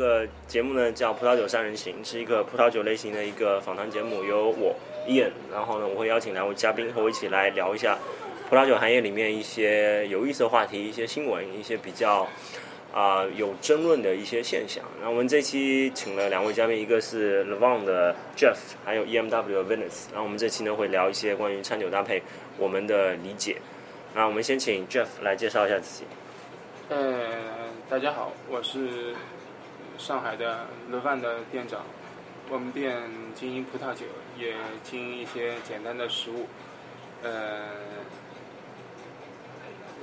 个节目呢叫《葡萄酒三人行》，是一个葡萄酒类型的一个访谈节目，由我 Ian，然后呢我会邀请两位嘉宾和我一起来聊一下葡萄酒行业里面一些有意思的话题、一些新闻、一些比较啊、有争论的一些现象。那我们这期请了两位嘉宾，一个是 Levon 的 Jeff，还有 EMW 的 Venice。然后我们这期呢会聊一些关于餐酒搭配我们的理解。那我们先请 Jeff 来介绍一下自己。呃，大家好，我是上海的乐饭的店长。我们店经营葡萄酒，也经营一些简单的食物。呃，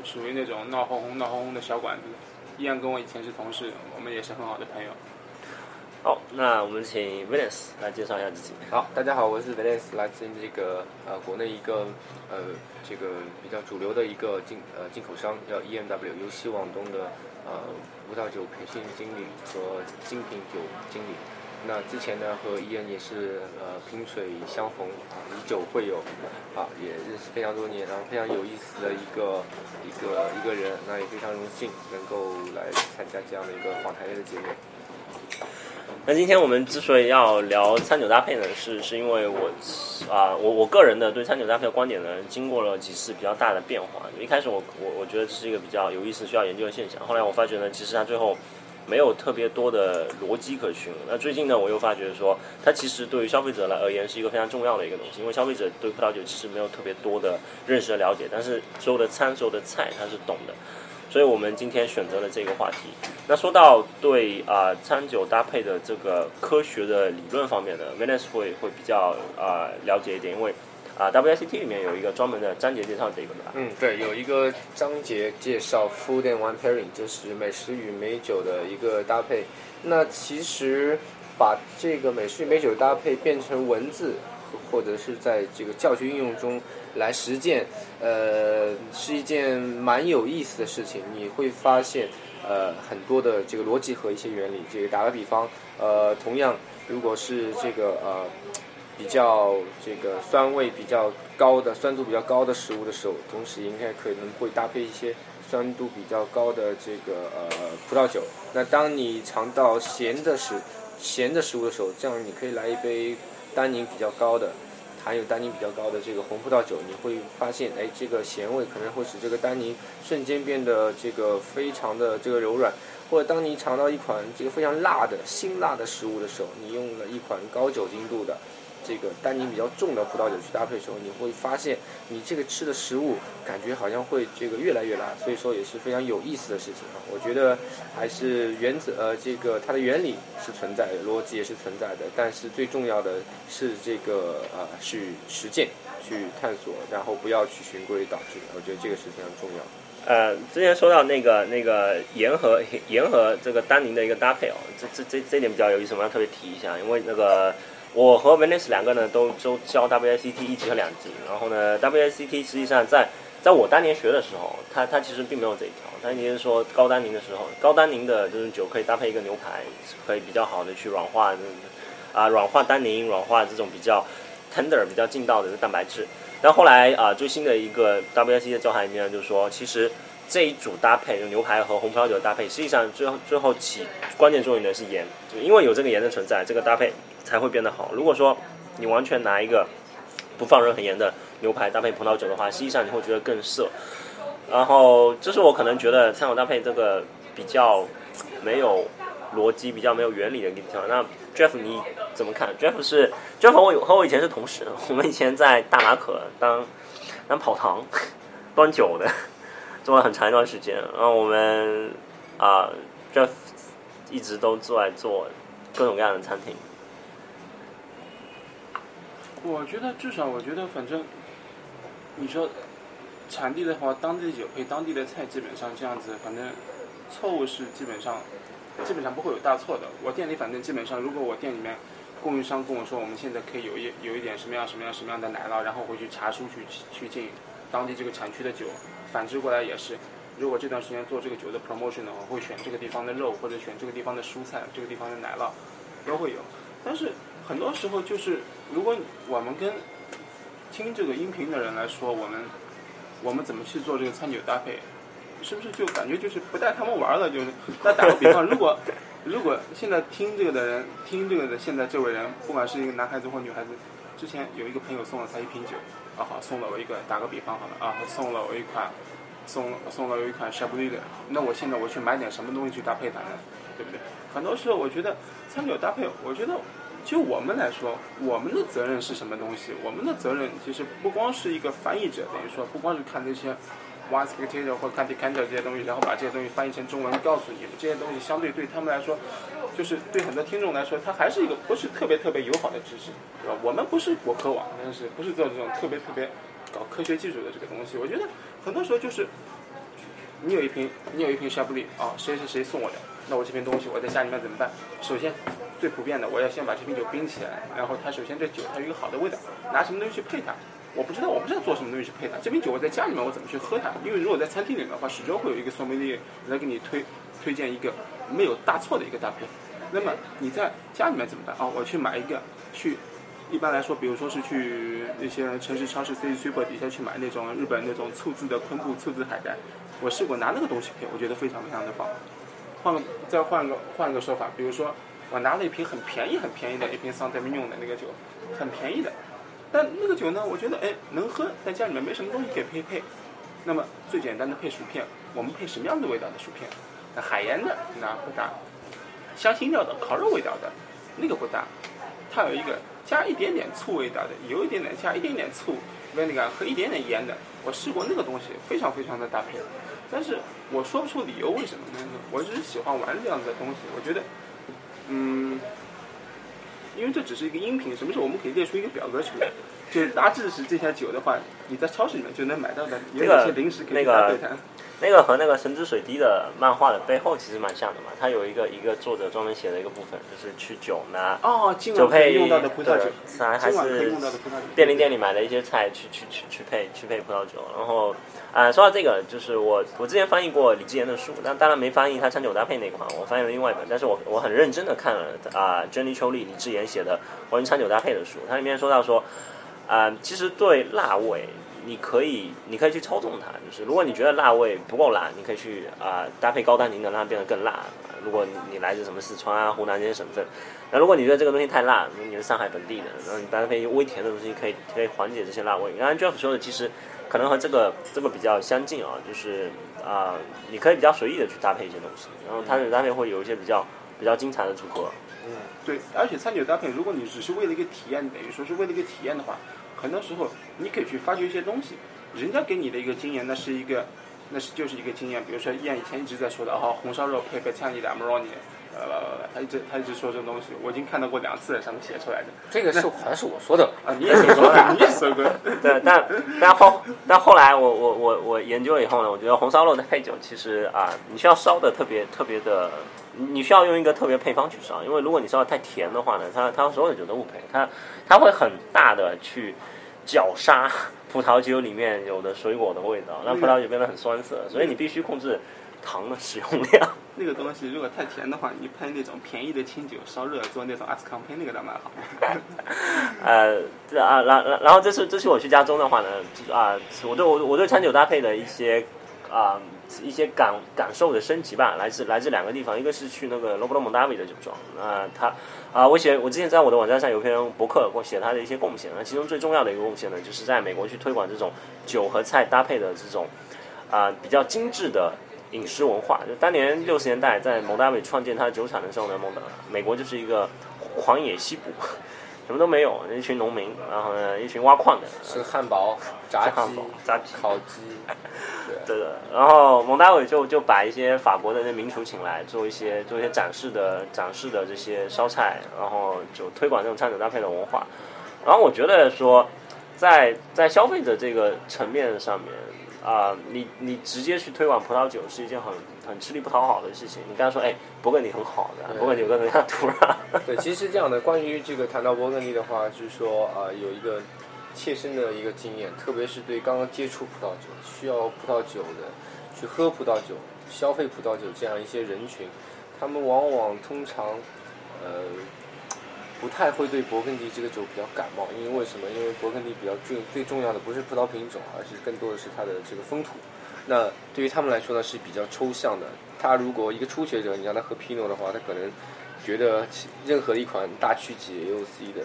属于那种闹哄哄、闹哄哄的小馆子。一样跟我以前是同事，我们也是很好的朋友。好，那我们请 Venice 来介绍一下自己。好，大家好，我是 Venice，来自这个呃国内一个呃这个比较主流的一个进呃进口商，叫 EMW，由西往东的呃葡萄酒培训经理和精品酒经理。那之前呢和伊恩也是呃萍水相逢啊，以酒会友啊，也认识非常多年，然后非常有意思的一个一个一个人，那也非常荣幸能够来参加这样的一个访谈类的节目。那今天我们之所以要聊餐酒搭配呢，是是因为我啊、我我个人的对餐酒搭配的观点呢，经过了几次比较大的变化。一开始我我我觉得这是一个比较有意思、需要研究的现象，后来我发觉呢，其实它最后没有特别多的逻辑可循。那最近呢，我又发觉说，它其实对于消费者来而言是一个非常重要的一个东西，因为消费者对葡萄酒其实没有特别多的认识和了解，但是所有的餐、所有的菜他是懂的。所以我们今天选择了这个话题。那说到对啊、餐酒搭配的这个科学的理论方面呢 v e n i c e 会会比较啊、了解一点，因为啊、WSET 里面有一个专门的章节介绍这个的吧。嗯，对，有一个章节介绍 food and wine pairing，就是美食与美酒的一个搭配。那其实把这个美食与美酒搭配变成文字，或者是在这个教学应用中来实践，呃，是一件蛮有意思的事情。你会发现，呃，很多的这个逻辑和一些原理。这个打个比方，呃，同样如果是这个呃。比较这个酸味比较高的、酸度比较高的食物的时候，同时应该可能会搭配一些酸度比较高的这个呃葡萄酒。那当你尝到咸的食咸的食物的时候，这样你可以来一杯单宁比较高的、含有单宁比较高的这个红葡萄酒，你会发现，哎，这个咸味可能会使这个单宁瞬间变得这个非常的这个柔软。或者当你尝到一款这个非常辣的辛辣的食物的时候，你用了一款高酒精度的。这个单宁比较重的葡萄酒去搭配的时候，你会发现你这个吃的食物感觉好像会这个越来越辣，所以说也是非常有意思的事情啊。我觉得还是原则呃，这个它的原理是存在的，逻辑也是存在的，但是最重要的是这个呃去实践、去探索，然后不要去循规蹈矩。我觉得这个是非常重要的。呃，之前说到那个那个盐和盐和这个单宁的一个搭配哦，这这这这点比较有意思，我要特别提一下，因为那个。我和 Venice 两个呢都都教 WSET 一级和两级，然后呢 WSET 实际上在在我当年学的时候，它它其实并没有这一条，它也就是说高单宁的时候，高单宁的这种酒可以搭配一个牛排，可以比较好的去软化啊软化单宁，软化这种比较 tender 比较劲道的蛋白质。但后来啊最新的一个 WSET 的教材里面就是说，其实这一组搭配，就牛排和红葡萄酒的搭配，实际上最后最后起关键作用的是盐，就因为有这个盐的存在，这个搭配才会变得好。如果说你完全拿一个不放任何盐的牛排搭配葡萄酒的话，实际上你会觉得更涩。然后这是我可能觉得餐酒搭配这个比较没有逻辑、比较没有原理的一个地方。那 Jeff 你怎么看？Jeff 是 Jeff 和我和我以前是同事，我们以前在大马可当当跑堂 端酒的。做了很长一段时间，然后我们啊、Jeff 一直都做来做各种各样的餐厅。我觉得至少，我觉得反正你说产地的话，当地的酒配当地的菜，基本上这样子，反正错误是基本上基本上不会有大错的。我店里反正基本上，如果我店里面供应商跟我说，我们现在可以有一有一点什么样什么样什么样的奶酪，然后回去查书去去进当地这个产区的酒，反之过来也是。如果这段时间做这个酒的 promotion 的话，会选这个地方的肉，或者选这个地方的蔬菜，这个地方的奶酪，都会有。但是很多时候就是，如果我们跟听这个音频的人来说，我们我们怎么去做这个餐酒搭配，是不是就感觉就是不带他们玩了？就是，那打个比方，如果 如果现在听这个的人，听这个的现在这位人，不管是一个男孩子或女孩子，之前有一个朋友送了他一瓶酒，啊好，送了我一个，打个比方好了啊，送了我一款，送送了我一款夏布利的，那我现在我去买点什么东西去搭配它呢？对不对？很多时候我觉得餐酒搭配，我觉得就我们来说，我们的责任是什么东西？我们的责任其实不光是一个翻译者，等于说不光是看那些。One spectator 或 c a n t i decanter 这些东西，然后把这些东西翻译成中文，告诉你这些东西相对对他们来说，就是对很多听众来说，它还是一个不是特别特别友好的知识，对吧？我们不是国科网，但是不是做这种特别特别搞科学技术的这个东西。我觉得很多时候就是，你有一瓶你有一瓶夏布利啊，谁谁谁送我的，那我这瓶东西我在家里面怎么办？首先最普遍的，我要先把这瓶酒冰起来，然后它首先这酒它有一个好的味道，拿什么东西去配它？我不知道，我不知道做什么东西去配它。这瓶酒我在家里面我怎么去喝它？因为如果在餐厅里面的话，始终会有一个酸梅利来给你推推荐一个没有大错的一个搭配。那么你在家里面怎么办啊？我去买一个，去一般来说，比如说是去那些城市超市 City Super 底下去买那种日本那种醋渍的昆布醋渍海带。我试过拿那个东西配，我觉得非常非常的棒。换个再换个换个说法，比如说我拿了一瓶很便宜很便宜的一瓶桑德米用的那个酒，很便宜的。但那个酒呢，我觉得哎能喝，在家里面没什么东西可以配配。那么最简单的配薯片，我们配什么样的味道的薯片？那海盐的那不搭，香辛料的烤肉味道的那个不搭。它有一个加一点点醋味道的，有一点点加一点点醋那个和一点点盐的。我试过那个东西，非常非常的搭配。但是我说不出理由为什么呢？我只是喜欢玩这样的东西。我觉得，嗯。因为这只是一个音频，什么时候我们可以列出一个表格出来？就大致是这些酒的话，你在超市里面就能买到的，有一些零食可以搭配它。那个和那个神之水滴的漫画的背后其实蛮像的嘛，它有一个一个作者专门写的一个部分，就是去酒拿哦，酒配用到的葡萄酒，还是便利店里买的一些菜去去去去配去配葡萄酒。然后啊，说到这个，就是我我之前翻译过李智言的书，但当然没翻译他餐酒搭配那款，我翻译了另外一本，但是我我很认真的看了啊，，Jenny 秋丽李智言写的关于餐酒搭配的书，它里面说到说啊，其实对辣味。你可以，你可以去操纵它。就是如果你觉得辣味不够辣，你可以去啊搭配高单宁的，让它变得更辣。如果你来自什么四川啊、湖南这些省份，那如果你觉得这个东西太辣，你是上海本地的，那你搭配微甜的东西，可以可以缓解这些辣味。刚才 Jeff 说的，其实可能和这个这个比较相近啊，就是啊，你可以比较随意的去搭配一些东西，然后它的搭配会有一些比较比较精彩的组合。嗯，对，而且餐酒搭配，如果你只是为了一个体验，等于说是为了一个体验的话。很多时候，你可以去发掘一些东西，人家给你的一个经验，那是一个，那是就是一个经验。比如说，燕以前一直在说的，哦，红烧肉配配餐里的 Amoroni，呃，他一直他一直说这种东西，我已经看到过两次，上面写出来的。这个是好像是我说的 啊，你也说过，你也说过。对，但但后但后来我我我我研究了以后呢，我觉得红烧肉的配酒其实啊，你需要烧的特别特别的。你需要用一个特别配方去烧，因为如果你烧的太甜的话呢，它它所有的酒都不配，它它会很大的去绞杀葡萄酒里面有的水果的味道，让葡萄酒变得很酸涩，所以你必须控制糖的使用量。那个东西如果太甜的话，你喷那种便宜的清酒烧热做那种阿斯康喷那个倒蛮好。呃，这啊，然然然后这次这次我去加州的话呢，啊，我对我我对餐酒搭配的一些啊。一些感感受的升级吧，来自来自两个地方，一个是去那个罗伯特蒙达维的酒庄，那他啊，我写我之前在我的网站上有篇博客，我写他的一些贡献，那其中最重要的一个贡献呢，就是在美国去推广这种酒和菜搭配的这种啊比较精致的饮食文化。就当年六十年代在蒙达维创建他的酒厂的时候呢，蒙达美国就是一个狂野西部。什么都没有，一群农民，然后呢，一群挖矿的，吃汉堡、炸鸡、炸鸡、烤鸡，对的。然后蒙大伟就就把一些法国的那名厨请来，做一些做一些展示的展示的这些烧菜，然后就推广这种餐酒搭配的文化。然后我觉得说，在在消费者这个层面上面。啊，你你直接去推广葡萄酒是一件很很吃力不讨好的事情。你刚才说，哎，勃艮第很好的，勃艮第有个什么样的土壤？对，其实是这样的。关于这个谈到勃艮第的话，就是说啊，有一个切身的一个经验，特别是对刚刚接触葡萄酒、需要葡萄酒的、去喝葡萄酒、消费葡萄酒这样一些人群，他们往往通常呃。不太会对勃艮第这个酒比较感冒，因为为什么？因为勃艮第比较最最重要的不是葡萄品种，而是更多的是它的这个风土。那对于他们来说呢是比较抽象的。他如果一个初学者，你让他喝 Pino 的话，他可能觉得任何一款大曲级 AOC 的，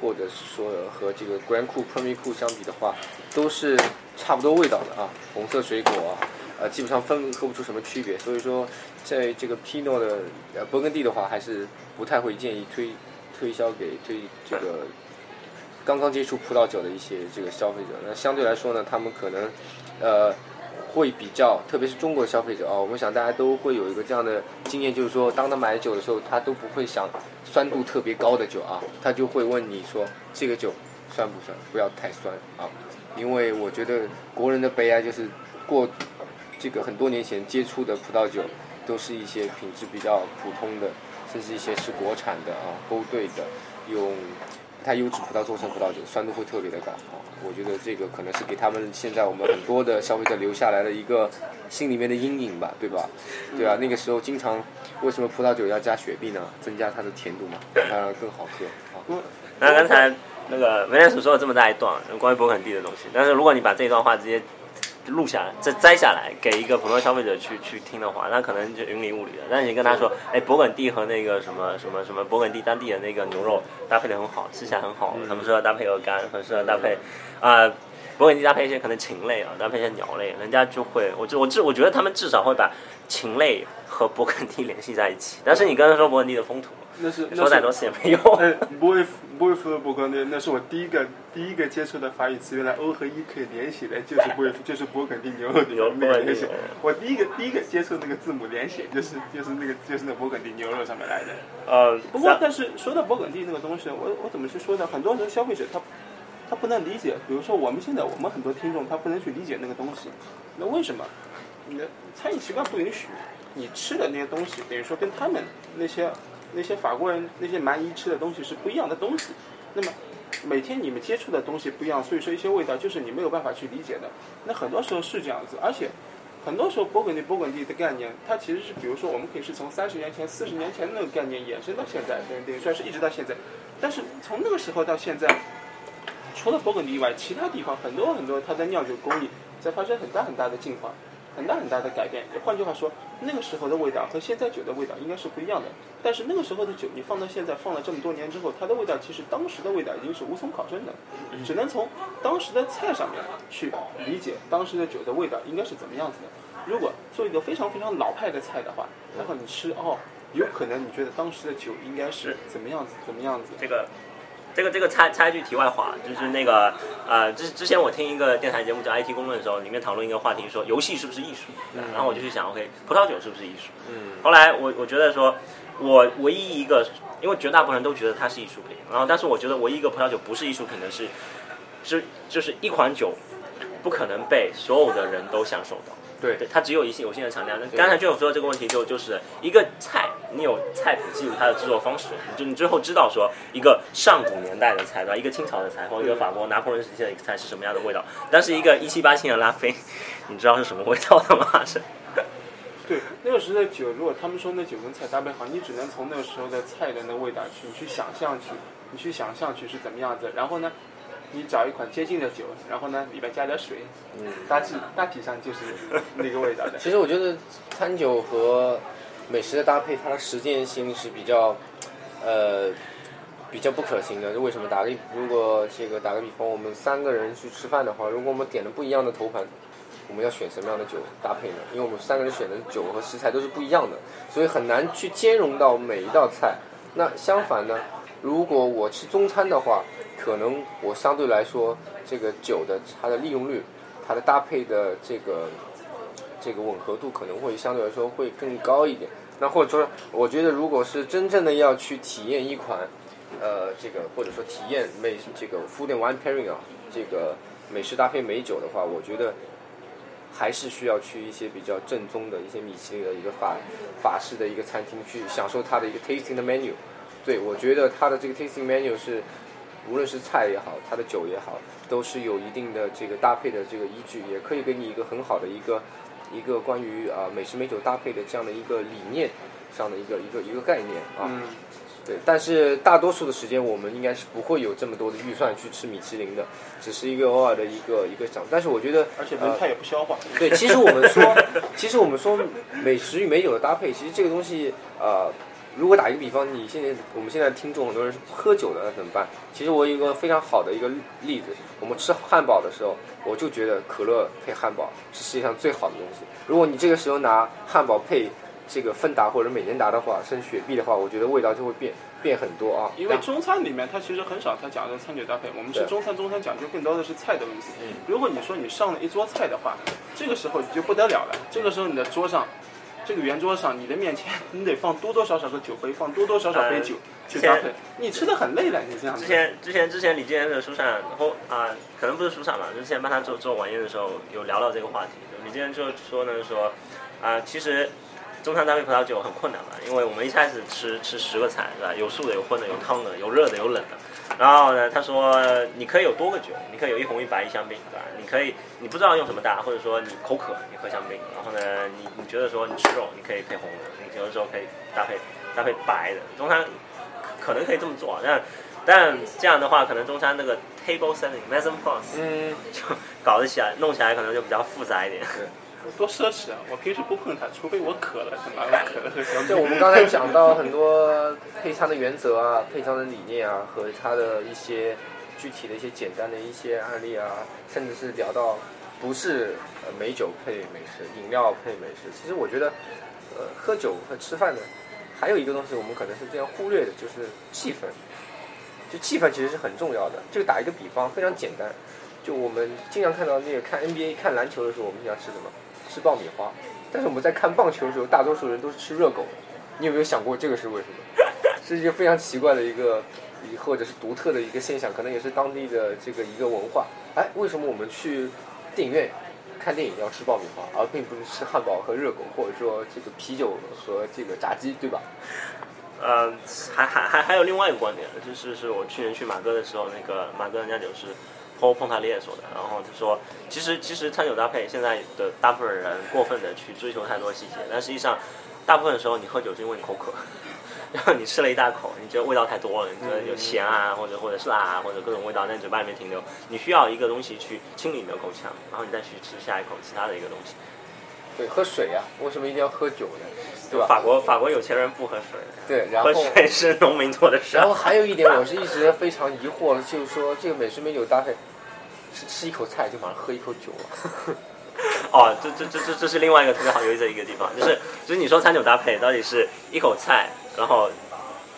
或者是说和这个 Grand Cru、Premier Cru 相比的话，都是差不多味道的啊，红色水果啊，呃，基本上分喝不出什么区别。所以说，在这个 Pino 的呃勃艮第的话，还是不太会建议推推销给推这个刚刚接触葡萄酒的一些这个消费者。那相对来说呢，他们可能呃会比较，特别是中国消费者啊，我们想大家都会有一个这样的经验，就是说，当他买酒的时候，他都不会想酸度特别高的酒啊，他就会问你说这个酒酸不酸，不要太酸啊，因为我觉得国人的悲哀就是过这个很多年前接触的葡萄酒，都是一些品质比较普通的，甚至一些是国产的啊，勾兑的，用太优质葡萄做成葡萄酒，酸度会特别的高。我觉得这个可能是给他们现在我们很多的消费者留下来的一个心里面的阴影吧，对吧？对啊，那个时候经常为什么葡萄酒要加雪碧呢？增加它的甜度嘛，让它更好喝啊。那刚才那个梅兰所说了这么大一段关于勃艮第的东西，但是如果你把这一段话直接录下来，再摘下来给一个普通消费者去去听的话，那可能就云里雾里的。但是你跟他说，哎，勃艮第和那个什么什么什么勃艮第当地的那个牛肉搭配的很好，吃起来很好，很适合搭配鹅肝，很适合搭配啊。勃艮第搭配一些可能禽类啊，搭配一些鸟类，人家就会，我就我至我觉得他们至少会把禽类和勃艮第联系在一起。但是你刚才说勃艮第的风土，那是说再多次也没用。哎，不会不会夫的勃艮第，那是我第一个第一个接触的法语词，原来 O 和 E 可以连写的，就是不会就是勃艮第牛肉的牛那个勃艮第连写。我第一个第一个接触那个字母连写，就是就是那个就是那勃艮第牛肉上面来的。呃，不过，但是说到勃艮第那个东西，我我怎么去说呢？很多人消费者他他不能理解，比如说我们现在我们很多听众他不能去理解那个东西，那为什么？你的餐饮习惯不允许，你吃的那些东西，等于说跟他们那些那些法国人那些蛮夷吃的东西是不一样的东西。那么每天你们接触的东西不一样，所以说一些味道就是你没有办法去理解的。那很多时候是这样子，而且很多时候勃艮第勃艮第的概念，它其实是比如说我们可以是从三十年前、四十年前那个概念延伸到现在，等于等于，算是一直到现在。但是从那个时候到现在，除了勃艮第以外，其他地方很多很多它的酿酒工艺在发生很大很大的进化，很大很大的改变。换句话说，那个时候的味道和现在酒的味道应该是不一样的。但是那个时候的酒，你放到现在，放了这么多年之后，它的味道其实当时的味道已经是无从考证的，只能从当时的菜上面去理解当时的酒的味道应该是怎么样子的。如果做一个非常非常老派的菜的话，然后你吃哦，有可能你觉得当时的酒应该是怎么样子，怎么样子。这个，这个这个插插一句题外话，就是那个呃，之之前我听一个电台节目叫 IT 公论的时候，里面讨论一个话题说游戏是不是艺术，然后我就去想，OK，葡萄酒是不是艺术？嗯后来我我觉得说，我唯一一个，因为绝大部分人都觉得它是艺术品，然后但是我觉得唯一一个葡萄酒不是艺术品的是，是就是一款酒不可能被所有的人都享受到。对对，它只有一些有限的产量。那刚才就有说这个问题就，就是一个菜，你有菜谱记录它的制作方式，你就你最后知道说一个上古年代的菜，对吧？一个清朝的菜，或者一个法国拿破仑时期的一个菜是什么样的味道。但是一个一七八七的拉菲，你知道是什么味道的吗？是对，那个时候的酒，如果他们说那酒跟菜搭配好，你只能从那个时候的菜的那个味道去，你去想象去，你去想象去是怎么样子。然后呢，你找一款接近的酒，然后呢里面加点水，嗯。大致大体上就是 那个味道的。其实我觉得餐酒和美食的搭配，它的实践性是比较，呃，比较不可行的。为什么？打个如果这个打个比方，我们三个人去吃饭的话，如果我们点了不一样的头盘，我们要选什么样的酒搭配呢？因为我们三个人选的酒和食材都是不一样的，所以很难去兼容到每一道菜。那相反呢，如果我吃中餐的话，可能我相对来说这个酒的它的利用率，它的搭配的这个这个吻合度可能会相对来说会更高一点。那或者说，我觉得如果是真正的要去体验一款，呃，这个或者说体验美这个 food and wine pairing 啊，这个美食搭配美酒的话，我觉得还是需要去一些比较正宗的一些米其林的一个法法式的一个餐厅去享受它的一个 tasting 的 menu。对，我觉得它的这个 tasting menu 是无论是菜也好，它的酒也好，都是有一定的这个搭配的这个依据，也可以给你一个很好的一个一个关于啊美食美酒搭配的这样的一个理念上的一个一个一个概念啊。嗯，对，但是大多数的时间我们应该是不会有这么多的预算去吃米其林的，只是一个偶尔的一个一个想。但是我觉得，而且人太也不消化。对，其实我们说，其实我们说美食与美酒的搭配，其实这个东西，呃，如果打一个比方，你现在我们现在听众很多人是不喝酒的，那怎么办？其实我有一个非常好的一个例子，我们吃汉堡的时候，我就觉得可乐配汉堡是世界上最好的东西。如果你这个时候拿汉堡配这个芬达或者美年达的话，甚至雪碧的话，我觉得味道就会变变很多啊。因为中餐里面它其实很少它讲究餐酒搭配，我们吃中餐，中餐讲究更多的是菜的问题嗯。如果你说你上了一桌菜的话，这个时候你就不得了了。这个时候你的桌上，这个圆桌上，你的面前你得放多多少少个酒杯，放多多少少杯酒去搭配。你吃的很累的，你这样子。之前之前之前李健的书上，然后啊、可能不是书上吧，就之前帮他做做晚宴的时候有聊到这个话题。就李健就说呢说啊、其实中餐搭配葡萄酒很困难嘛，因为我们一开始吃吃十个菜是吧？有素的，有荤的，有汤的，有热的，有冷的。然后呢，他说你可以有多个酒，你可以有一红一白一香槟，对吧？你可以你不知道用什么搭，或者说你口渴你喝香槟，然后呢你你觉得说你吃肉你可以配红的，你有的时候可以搭配搭配白的。中餐可能可以这么做，但但这样的话，可能中餐那个 table setting m a s o n plus 嗯，就搞得起来，弄起来可能就比较复杂一点。多奢侈啊！我平时不碰它，除非我渴了，他妈我渴了。就我们 刚才讲到很多配餐的原则啊、配餐的理念啊，和它的一些具体的一些简单的一些案例啊，甚至是聊到不是呃美酒配美食、饮料配美食。其实我觉得，呃，喝酒和吃饭呢，还有一个东西我们可能是这样忽略的，就是气氛。就气氛其实是很重要的。就打一个比方，非常简单，就我们经常看到那个看 NBA、看篮球的时候，我们经常吃什么？吃爆米花。但是我们在看棒球的时候，大多数人都是吃热狗。你有没有想过这个是为什么？是一个非常奇怪的一个，或者是独特的一个现象，可能也是当地的这个一个文化。哎，为什么我们去电影院看电影要吃爆米花，而并不是吃汉堡和热狗，或者说这个啤酒和这个炸鸡，对吧？呃，还还还还有另外一个观点，就是是我去年去马哥的时候，那个马哥人家酒是 Paul 碰他列说的，然后就说，其实其实餐酒搭配现在的大部分人过分的去追求太多细节，但实际上大部分时候你喝酒是因为你口渴，然后你吃了一大口，你觉得味道太多了，你觉得有咸啊，或者或者是辣啊，或者各种味道在你嘴巴里面停留，你需要一个东西去清理你的口腔，然后你再去吃下一口其他的一个东西。对，喝水呀、为什么一定要喝酒呢？对吧？法国法国有钱人不喝水的，对，然后喝水是农民做的事。然后还有一点，我是一直非常疑惑，就是说这个美食美酒搭配，是吃一口菜就马上喝一口酒了。哦，这这这这这是另外一个特别好有意思的一个地方，就是就是你说餐酒搭配到底是一口菜，然后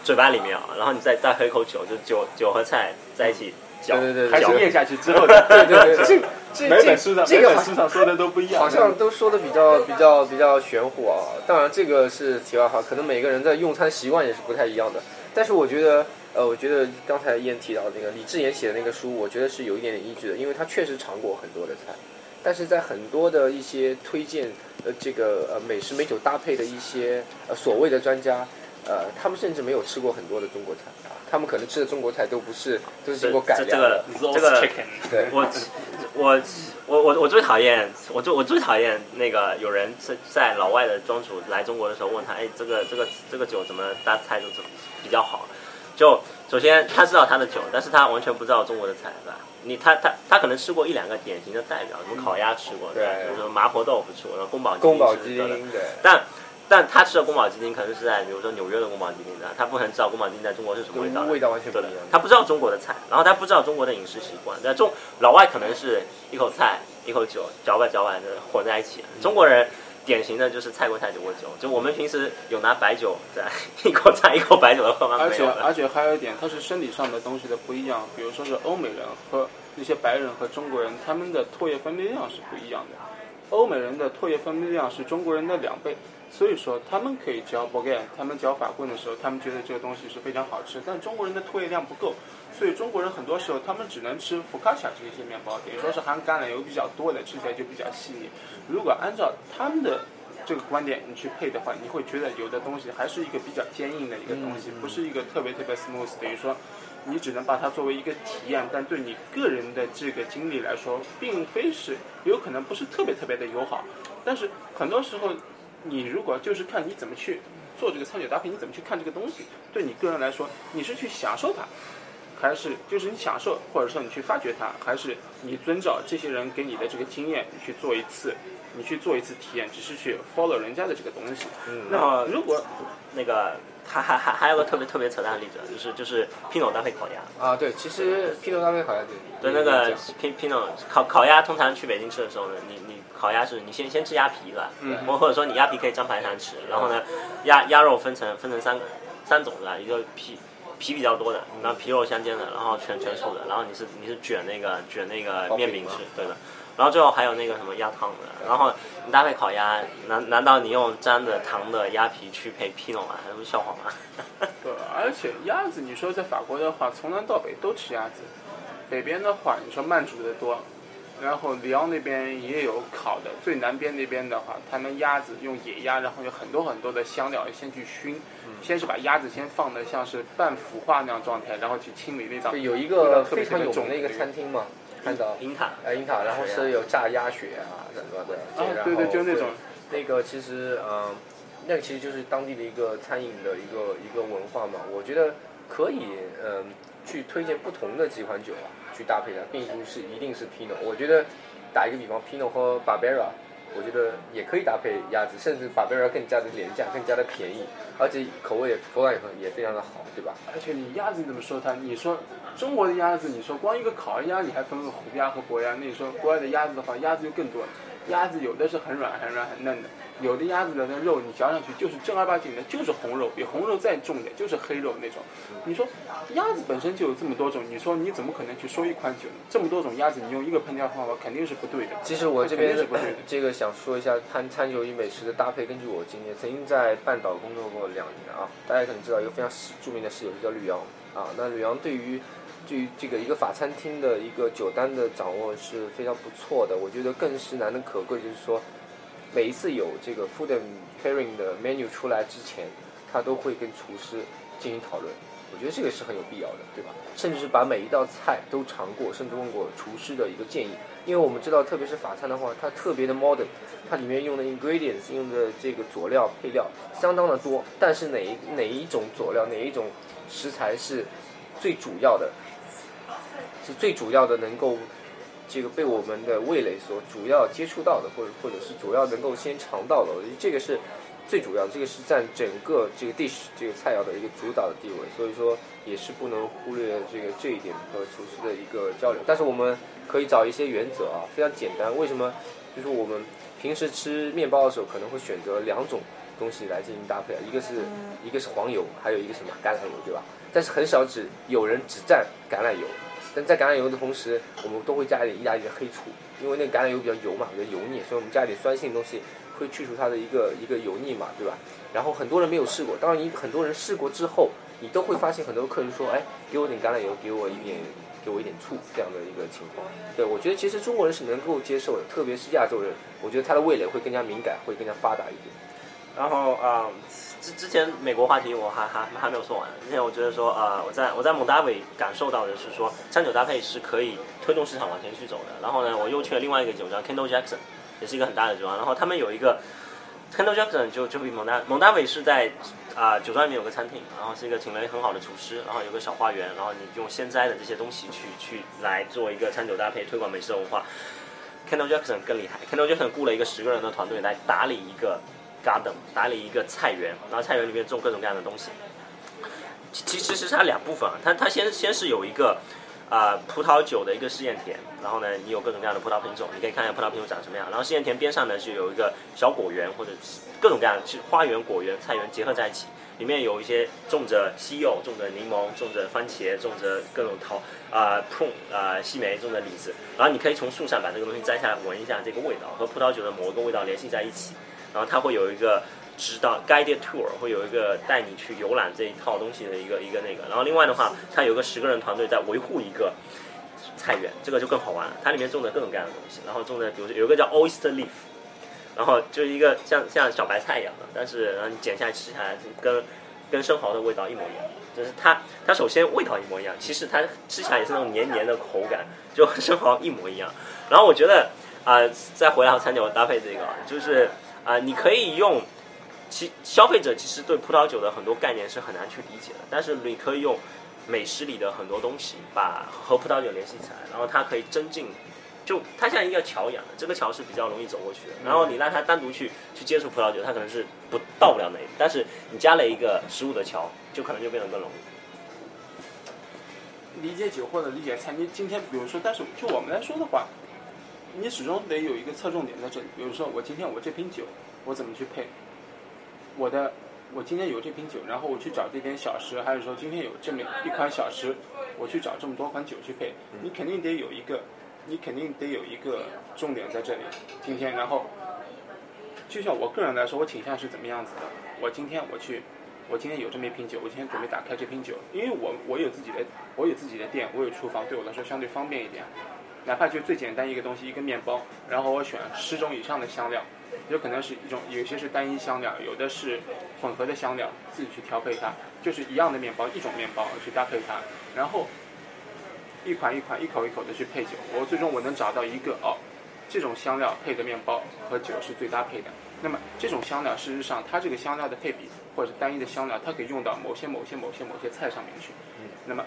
嘴巴里面啊，然后你再再喝一口酒，就酒酒和菜在一起搅，对对对搅还是咽下去之后 的。对对对，这这每本书上每这这个书上说的都不一样。好像都说的比较比较比较玄乎啊。当然这个是题外话，可能每个人的用餐习惯也是不太一样的。但是我觉得，呃，我觉得刚才燕提到那个李智妍写的那个书，我觉得是有一点点依据的，因为他确实尝过很多的菜。但是在很多的一些推荐呃这个呃美食美酒搭配的一些呃所谓的专家，呃，他们甚至没有吃过很多的中国菜啊，他们可能吃的中国菜都不是都是经过改这这良的个。这个 chicken，对，我我我我我最讨厌，我最我最讨厌那个有人在在老外的庄主来中国的时候问他，哎，这个这个这个酒怎么搭菜怎么比较好？就首先他知道他的酒，但是他完全不知道中国的菜，是吧？你他他他可能吃过一两个典型的代表，什么烤鸭吃过，对吧就是说麻婆豆腐吃过，然后宫保鸡宫保鸡丁吃过的丁，对。但但他吃的宫保鸡丁可能是在比如说纽约的宫保鸡丁的，他不可能知道宫保鸡丁在中国是什么味道的。味道完全不一样，他不知道中国的菜，然后他不知道中国的饮食习惯。在中老外可能是一口菜一口酒搅拌搅拌的混在一起，中国人典型的就是菜过菜酒过酒，就我们平时有拿白酒在一口菜一口白酒的喝吗？而。且而且还有一点，它是生理上的东西的不一样。比如说是欧美人和那些白人和中国人，他们的唾液分泌量是不一样的。欧美人的唾液分泌量是中国人的两倍，所以说他们可以嚼 b o g a n 他们嚼法棍的时候，他们觉得这个东西是非常好吃，但中国人的唾液量不够，所以中国人很多时候他们只能吃福卡恰这些面包，等于说是含橄榄油比较多的，吃起来就比较细腻。如果按照他们的这个观点你去配的话，你会觉得有的东西还是一个比较坚硬的一个东西，不是一个特别特别 smooth，等于说你只能把它作为一个体验，但对你个人的这个经历来说，并非是有可能不是特别特别的友好。但是很多时候，你如果就是看你怎么去做这个餐酒搭配，你怎么去看这个东西？对你个人来说，你是去享受它，还是就是你享受，或者说你去发掘它，还是你遵照这些人给你的这个经验，你去做一次，你去做一次体验，只是去 follow 人家的这个东西。嗯那如果那个还还还还有个特别特别扯淡的例子，就是就是 Pinot 搭配烤鸭。啊，对，其实披头搭配烤鸭对，对那个 Pin Pinot 烤烤鸭，通常去北京吃的时候呢，你你烤鸭是你先先吃鸭皮对吧？嗯或或者说你鸭皮可以张排餐吃，然后呢，鸭鸭肉分成分成三三种是吧？一个皮皮比较多的，然后皮肉相间的，然后全全素的，然后你是你是卷那个卷那个面饼吃，对的。然后最后还有那个什么鸭汤的，然后你搭配烤鸭，难难道你用沾着糖的鸭皮去配 Pinot 吗？还不是笑话吗？对，而且鸭子，你说在法国的话，从南到北都吃鸭子。北边的话，你说慢煮的多，然后里昂那边也有烤的。最南边那边的话，他们鸭子用野鸭，然后有很多很多的香料先去熏，先是把鸭子先放的像是半腐化那样状态，然后去清理那脏。对，有一个非常有名的一个餐厅嘛，看到银塔，呃银塔，然后是有炸鸭血啊什么的，啊对对，就那种。那个其实嗯，那个其实就是当地的一个餐饮的一个一个文化嘛。我觉得可以嗯去推荐不同的几款酒啊，去搭配的，并不是一定是 Pino。我觉得打一个比方，Pino 和 Barbera，我觉得也可以搭配鸭子，甚至 Barbera 更加的廉价，更加的便宜，而且口味也口感也也非常的好，对吧？而且你鸭子你怎么说它？你说中国的鸭子，你说光一个烤鸭，你还分个虎鸭和博鸭。那你说国外的鸭子的话，鸭子就更多了。鸭子有的是很软、很软、很嫩的，有的鸭子的那肉你嚼上去就是正儿八经的，就是红肉，比红肉再重点，就是黑肉那种。你说鸭子本身就有这么多种，你说你怎么可能去说一款酒呢？这么多种鸭子，你用一个烹调方法肯定是不对的。其实我这边是不对的这个想说一下餐餐酒与美食的搭配。根据我经验，曾经在半岛工作过两年啊，大家可能知道一个非常著名的室友就叫吕阳啊。那吕阳对于对于这个一个法餐厅的一个酒单的掌握是非常不错的。我觉得更是难能可贵，就是说每一次有这个 food and pairing 的 menu 出来之前，他都会跟厨师进行讨论。我觉得这个是很有必要的，对吧？甚至是把每一道菜都尝过，甚至问过厨师的一个建议。因为我们知道，特别是法餐的话，它特别的 modern，它里面用的 ingredients 用的这个佐料配料相当的多。但是哪一哪一种佐料，哪一种食材是最主要的，是最主要的能够这个被我们的味蕾所主要接触到的，或者或者是主要能够先尝到的。我觉得这个是最主要的，这个是占整个这个 dish 这个菜肴的一个主导的地位。所以说也是不能忽略这个这一点和厨师的一个交流。但是我们可以找一些原则啊，非常简单。为什么？就是我们平时吃面包的时候可能会选择两种东西来进行搭配啊，一个是一个是黄油，还有一个什么橄榄油，对吧？但是很少只有人只蘸橄榄油，在橄榄油的同时，我们都会加一点意大利的黑醋，因为那个橄榄油比较油嘛，比较油腻，所以我们加一点酸性的东西会去除它的一个一个油腻嘛，对吧？然后很多人没有试过，当然你很多人试过之后，你都会发现很多客人说，哎，给我点橄榄油，给我一点。给我一点醋，这样的一个情况，对我觉得其实中国人是能够接受的，特别是亚洲人，我觉得他的味蕾会更加敏感，会更加发达一点。然后啊，之、之前美国话题我还还还没有说完。之前我觉得说啊、我在我在蒙大维感受到的是说，餐酒搭配是可以推动市场往前去走的。然后呢，我又去了另外一个酒庄 Kendall Jackson，也是一个很大的酒庄。然后他们有一个 Kendall Jackson 就就比蒙大蒙大维是在啊、酒庄里面有个餐厅，然后是一个请了很好的厨师，然后有个小花园，然后你用现摘的这些东西去去来做一个餐酒搭配，推广美食文化。Kendall Jackson 更厉害，Kendall Jackson 雇了一个十个人的团队来打理一个 garden，打理一个菜园，然后菜园里面种各种各样的东西。其其实是它两部分啊，它它先先是有一个啊、葡萄酒的一个试验田，然后呢你有各种各样的葡萄品种，你可以看一下葡萄品种长什么样。然后试验田边上呢就有一个小果园或者各种各样的，花园、果园、菜园结合在一起。里面有一些种着西柚，种着柠檬，种着番茄，种着各种桃啊、prune 啊、西梅，种着李子。然后你可以从树上把这个东西摘下来，闻一下这个味道，和葡萄酒的某一个味道联系在一起。然后它会有一个指导 guided tour，会有一个带你去游览这一套东西的一个一个那个。然后另外的话，它有个十个人团队在维护一个菜园，这个就更好玩了。它里面种的各种各样的东西，然后种的比如说有一个叫 oyster leaf。然后就是一个像像小白菜一样的，但是然后你剪下来吃下来，跟跟生蚝的味道一模一样。就是它它首先味道一模一样，其实它吃起来也是那种黏黏的口感，就和生蚝一模一样。然后我觉得啊、再回来和餐酒搭配这个，就是啊、你可以用其消费者其实对葡萄酒的很多概念是很难去理解的，但是你可以用美食里的很多东西把和葡萄酒联系起来，然后它可以增进，就它像一个桥一样的，这个桥是比较容易走过去的。然后你让它单独去去接触葡萄酒，它可能是不到不了那里，但是你加了一个食物的桥，就可能就变得更容易。理解酒或者理解菜，你今天比如说，但是就我们来说的话，你始终得有一个侧重点在这里。比如说，我今天我这瓶酒，我怎么去配？我的，我今天有这瓶酒，然后我去找这点小食，还是说今天有这么一款小食，我去找这么多款酒去配？你肯定得有一个，你肯定得有一个重点在这里。今天，然后，就像我个人来说，我倾向是怎么样子的？我今天我去。我今天有这么一瓶酒，我今天准备打开这瓶酒，因为我我有自己的我有自己的店，我有厨房，对我来说相对方便一点。哪怕就最简单一个东西，一个面包，然后我选十种以上的香料，有可能是一种，有些是单一香料，有的是混合的香料，自己去调配它，就是一样的面包，一种面包去搭配它，然后一款一款，一口一口的去配酒，我最终我能找到一个哦，这种香料配的面包和酒是最搭配的。那么这种香料，事实上它这个香料的配比。或者是单一的香料，它可以用到某些某些某些某些菜上面去。嗯，那么，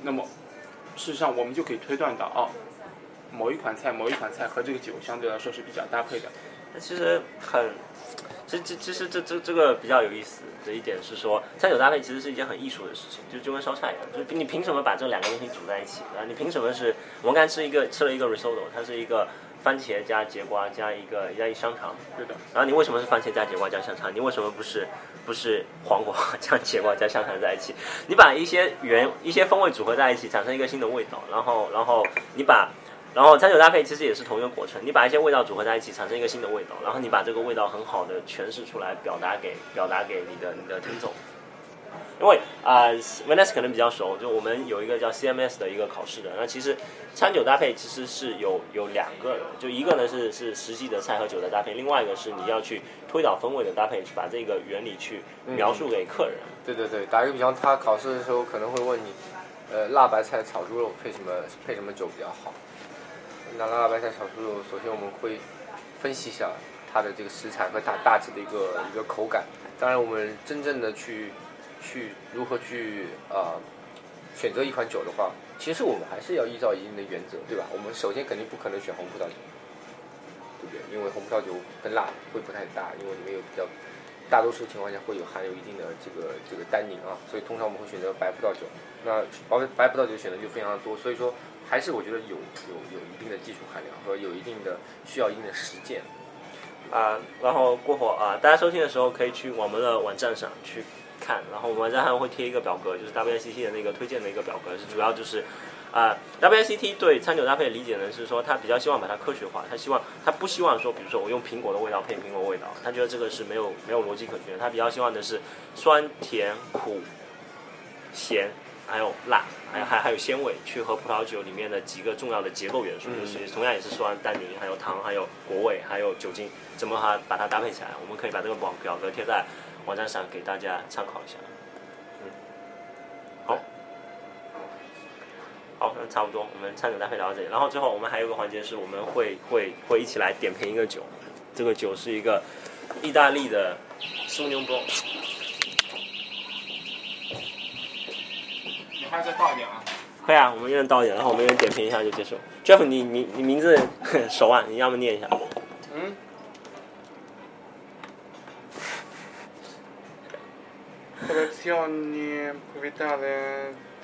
那么，事实上我们就可以推断到，哦，某一款菜，某一款菜和这个酒相对来说是比较搭配的。那其实很，其实其实这这这个比较有意思的一点是说，餐酒搭配其实是一件很艺术的事情，就就跟烧菜一样，就是你凭什么把这两个东西煮在一起？啊，你凭什么是？我们刚才吃一个吃了一个 risotto，它是一个。番茄加节瓜加一个加一香肠，对的。然后你为什么是番茄加节瓜加香肠？你为什么不是不是黄瓜加节瓜加香肠在一起？你把一些原一些风味组合在一起，产生一个新的味道。然后然后你把然后餐酒搭配其实也是同一个过程。你把一些味道组合在一起，产生一个新的味道。然后你把这个味道很好的诠释出来，表达给表达给你的你的听众。因为啊，Vanessa 可能比较熟，就我们有一个叫 CMS 的一个考试的。那其实餐酒搭配其实是有有两个的，就一个呢是是实际的菜和酒的搭配，另外一个是你要去推导风味的搭配，去把这个原理去描述给客人。对对对，打一个比方，他考试的时候可能会问你，呃，辣白菜炒猪肉配什么配什么酒比较好？那辣白菜炒猪肉，首先我们会分析一下它的这个食材和大大致的一个一个口感。当然，我们真正的去。去如何去啊选择一款酒的话，其实我们还是要依照一定的原则，对吧？我们首先肯定不可能选红葡萄酒，对不对？因为红葡萄酒跟辣会不太搭，因为里面有比较大多数情况下会有含有一定的这个这个单宁啊，所以通常我们会选择白葡萄酒。那白白葡萄酒选择就非常的多，所以说还是我觉得有有有一定的技术含量和有一定的需要一定的实践啊。然后过后啊，大家收听的时候可以去我们的网站上去。看，然后我们还会贴一个表格，就是 WCT 的那个推荐的一个表格，是主要就是，啊，WCT 对餐酒搭配的理解呢是说，他比较希望把它科学化，他希望他不希望说，比如说我用苹果的味道配苹果味道，他觉得这个是没有没有逻辑可循，他比较希望的是酸甜苦咸还有辣，还有还还有鲜味，去和葡萄酒里面的几个重要的结构元素，就是同样也是酸、单宁、还有糖、还有果味、还有酒精，怎么还把它搭配起来？我们可以把这个表表格贴在。网站上给大家参考一下，嗯，好，好，那差不多，我们餐酒搭配聊到这里。然后最后我们还有个环节是，我们会会会一起来点评一个酒，这个酒是一个意大利的苏牛波。你还再倒一点啊？可以啊，我们一人倒一点，然后我们一人点评一下就结束。Jeff，你你你名字手啊？你要么念一下？嗯。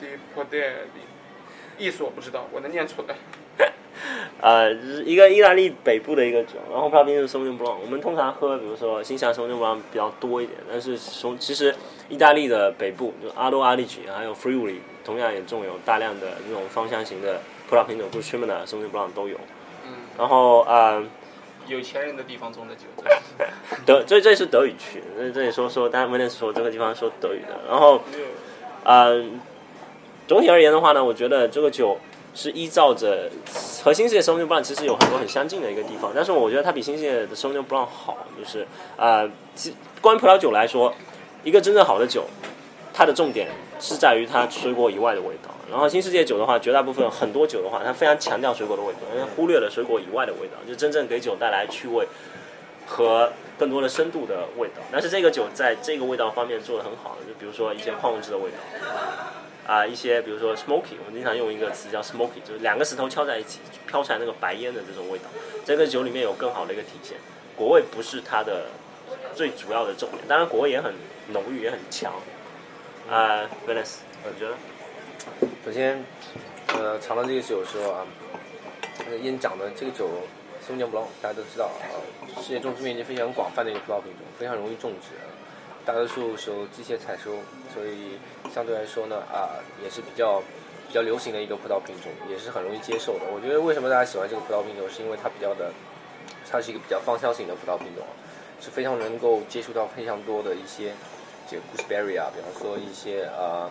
Di Poderi，意思我不知道，我能念出来。呃，一个意大利北部的一个酒，然后它名字是 Sauvignon Blanc。我们通常喝，比如说新西兰 Sauvignon Blanc 比较多一点，但是从其实意大利的北部，就阿多阿利吉还有 Friuli，同样也种有大量的这种芳香型的葡萄品种，不 t r i m a Sauvignon Blanc 都有。嗯。然后啊。有钱人的地方种的酒，德 这这是德语区，那这里说说，大家没能说这个地方说德语的。然后，嗯，总体而言的话呢，我觉得这个酒是依照着和新世界 Sauvignon Blanc 其实有很多很相近的一个地方，但是我觉得它比新世界的 Sauvignon Blanc 好，就是啊，关于葡萄酒来说，一个真正好的酒，它的重点是在于它水果以外的味道。然后新世界酒的话，绝大部分很多酒的话，它非常强调水果的味道，因为忽略了水果以外的味道，就真正给酒带来趣味，和更多的深度的味道。但是这个酒在这个味道方面做的很好，就比如说一些矿物质的味道。啊，一些比如说 smoky，我们经常用一个词叫 smoky，就是两个石头敲在一起飘出来那个白烟的这种味道。这个酒里面有更好的一个体现，果味不是它的最主要的重点，当然果味也很浓郁，也很强。啊 v e n i c e 你觉得？首先，呃，尝到这个酒的时候啊，那个烟长的这个酒，松江 blanc 大家都知道啊，世界种植面积非常广泛的一个葡萄品种，非常容易种植。大多数时候机械采收，所以相对来说呢，啊，也是比较比较流行的一个葡萄品种，也是很容易接受的。我觉得为什么大家喜欢这个葡萄品种，是因为它比较的，它是一个比较芳香型的葡萄品种，是非常能够接触到非常多的一些这 gooseberry 啊，比方说一些呃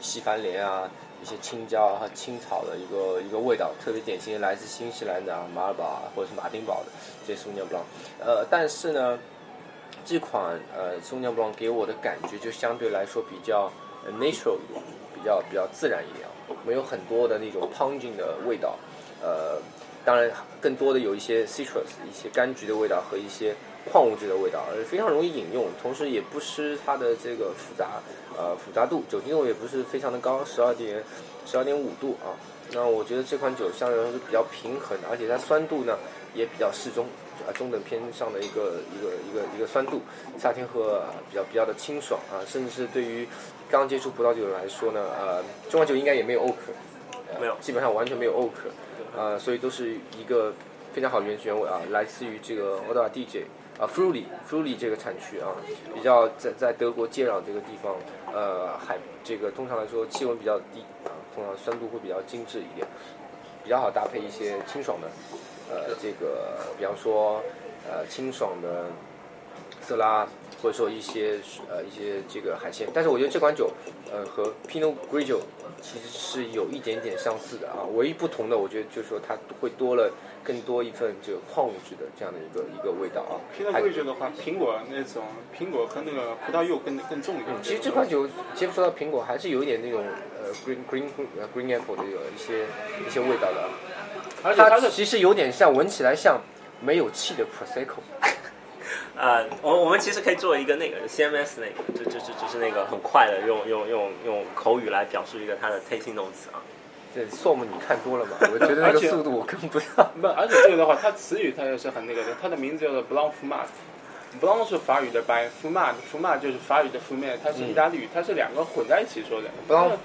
西番莲啊，一些青椒和青草的一个一个味道，特别典型的来自新西兰的啊马尔堡啊或者是马丁堡的这些松江 blanc，呃，但是呢。这款呃松江 blanc 给我的感觉就相对来说比较 natural 一点，比较比较自然一点，没有很多的那种 pungent 的味道，呃，当然更多的有一些 citrus 一些柑橘的味道和一些矿物质的味道，而非常容易饮用，同时也不失它的这个复杂呃复杂度，酒精度也不是非常的高，十二点十二点五度啊，那我觉得这款酒相对来说是比较平衡的，而且它酸度呢也比较适中。啊，中等偏上的一个一个一个一个酸度，夏天喝比较比较的清爽啊，甚至是对于刚接触葡萄酒的人来说呢，呃，这款酒应该也没有 oak，没有，基本上完全没有 oak，呃，所以都是一个非常好的原原味啊，来自于这个奥达 DJ 啊 f r u l y f r u l y 这个产区啊，比较在在德国接壤这个地方，呃，海这个通常来说气温比较低啊，通常酸度会比较精致一点，比较好搭配一些清爽的。呃，这个比方说，呃，清爽的色拉，或者说一些呃一些这个海鲜，但是我觉得这款酒，呃，和 Pinot Grigio 其实是有一点点相似的啊。唯一不同的，我觉得就是说它会多了更多一份这个矿物质的这样的一个一个味道啊。Pinot Grigio 的话，苹果那种苹果和那个葡萄柚更更重一点。其实这款酒接触到苹果，还是有一点那种呃 green green green apple 的有一些一些味道的。而且它其实有点像，闻起来像没有气的 prosecco。啊，我我们其实可以做一个那个 CMS 那个，就就就就是那个很快的用用用用口语来表述一个它的 tasting notes 啊。这 SOM 你看多了吧？我觉得那个速度我跟不上。不，而且这个的话，它词语它也是很那个的，它的名字叫做 Blanc Fumat。Blanc 是法语的白，Fumat，Fumat 就是法语的 Fumat，它是意大利语，它是两个混在一起说的。Blanc。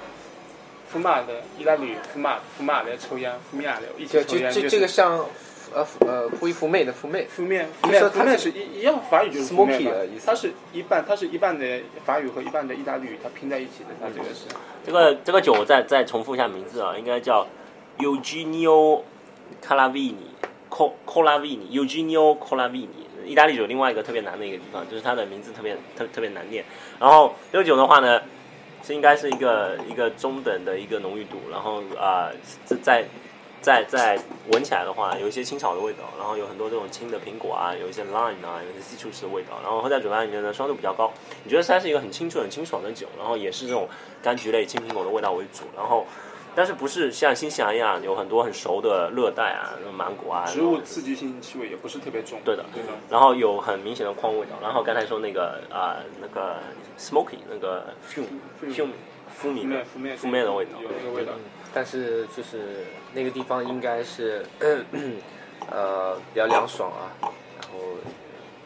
福马的意大利语 f u m a t f u m a t 抽烟 f u m a t 一起抽烟。就这这个像，呃呃，福伊福妹的福妹。福面，福面，福面是一一样，法语就是 smoky 的意思。它是一半，它是一半的法语和一半的意大利语，它拼在一起的。它这个是。这个这个酒我再再重复一下名字啊，应该叫 Eugenio Calavini，Co Colavini，Eugenio Colavini。意大利酒另外一个特别难的一个地方，就是它的名字特别特特别难念。然后这个酒的话呢。是应该是一个一个中等的一个浓郁度，然后啊，在在在闻起来的话，有一些青草的味道，然后有很多这种青的苹果啊，有一些 lime 啊，有一些 citrus 的味道，然后喝在嘴巴里面呢，酸度比较高。你觉得它是一个很清纯、很清爽的酒，然后也是这种柑橘类、青苹果的味道为主，然后。但是不是像新西兰一样有很多很熟的热带啊，那芒果啊，植物刺激性气味也不是特别重。对的，对的。然后有很明显的矿味道。然后刚才说那个啊，那个 smoky 那个 fume fume 负面负面负面的味道，有那个味道。但是就是那个地方应该是 呃比较凉爽啊，然后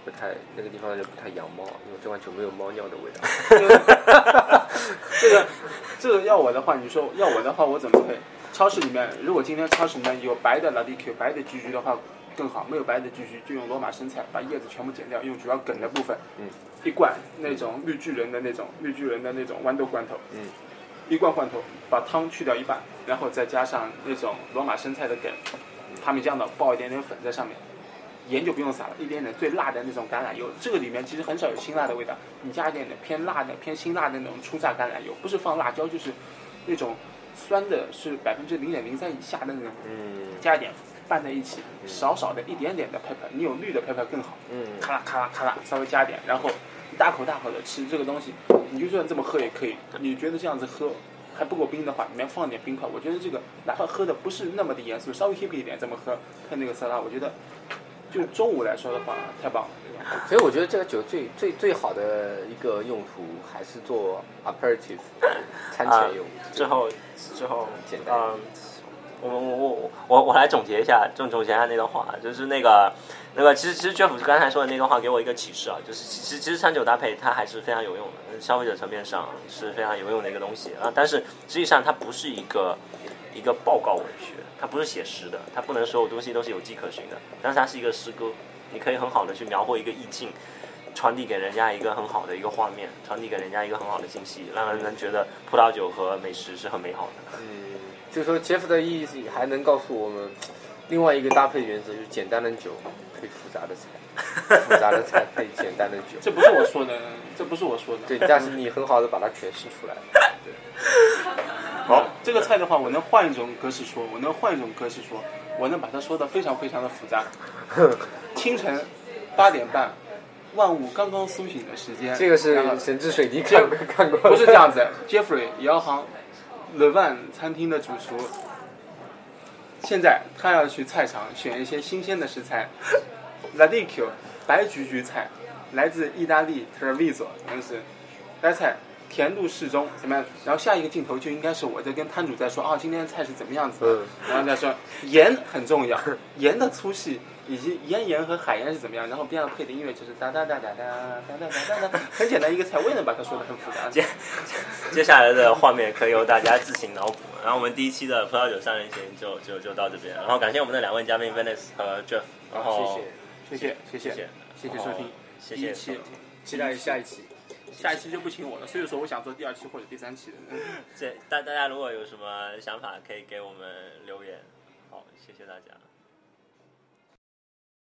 不太那个地方就不太养猫，因为这款酒没有猫尿的味道。这个。这个要我的话，你说要我的话，我怎么配？超市里面，如果今天超市里面有白的拉蒂 Q 白的菊菊的话更好，没有白的菊菊就用罗马生菜，把叶子全部剪掉，用主要梗的部分，嗯，一罐那种绿巨人的那种绿巨人的那种豌豆罐头，嗯，一罐罐头，把汤去掉一半，然后再加上那种罗马生菜的梗，他们酱的爆一点点粉在上面。盐就不用撒了，一点点最辣的那种橄榄油，这个里面其实很少有辛辣的味道，你加一点点偏辣的、偏辛辣的那种初榨橄榄油，不是放辣椒，就是那种酸的，是百分之零点零三以下的那种，嗯，加一点拌在一起，少少的一点点的 pepper，你有绿的 pepper 更好，嗯，咔啦咔啦咔啦，稍微加点，然后大口大口的吃这个东西，你就算这么喝也可以，你觉得这样子喝还不够冰的话，里面放点冰块，我觉得这个哪怕喝的不是那么的严肃，稍微 h i p 一点，这么喝配那个色拉，我觉得。就中午来说的话，太棒了。所以我觉得这个酒最最最好的一个用途还是做 aperitif 餐前用。最后最后简单嗯，我我我我我我来总结一下，总总结一下那段话，就是那个那个，其实其实 Jeff 刚才说的那段话给我一个启示啊，就是其实其实餐酒搭配它还是非常有用的，消费者层面上是非常有用的一个东西啊，但是实际上它不是一个一个报告文学，它不是写实的，它不能所有东西都是有迹可循的，但是它是一个诗歌，你可以很好的去描绘一个意境。传递给人家一个很好的一个画面，传递给人家一个很好的信息，让人能觉得葡萄酒和美食是很美好的。嗯，就是说 Jeff 的意思还能告诉我们另外一个搭配原则，就是简单的酒配复杂的菜，复杂的菜配简单的酒。这不是我说的，这不是我说的。对，但是你很好的把它诠释出来了。好，这个菜的话，我能换一种格式说，我能换一种格式说，我能把它说的非常非常的复杂。清晨八点半，万物刚刚苏醒的时间，这个是神之水滴看看过，不是这样子，Jeffrey 摇行 Le Van 餐厅的主厨，现在他要去菜场选一些新鲜的食材。R a d i c u 白菊菊菜，来自意大利菜甜度适中，怎么样？然后下一个镜头就应该是我在跟摊主在说啊，今天的菜是怎么样子的，嗯。然后再说盐很重要，盐的粗细。以及咽盐和海盐是怎么样？然后边上配的音乐就是哒哒哒哒哒哒哒哒哒哒，很简单一个菜，我也能把它说的很复杂。接接下来的画面可以由大家自行脑补。然后我们第一期的葡萄酒三人行就就就到这边，然后感谢我们的两位嘉宾 Venice 和 Jeff，然后谢谢，谢谢谢谢谢谢谢收听，谢谢第一期，期待下一期。下一期就不请我了，所以说我想做第二期或者第三期的。嗯 这大大家如果有什么想法，可以给我们留言。好，谢谢大家。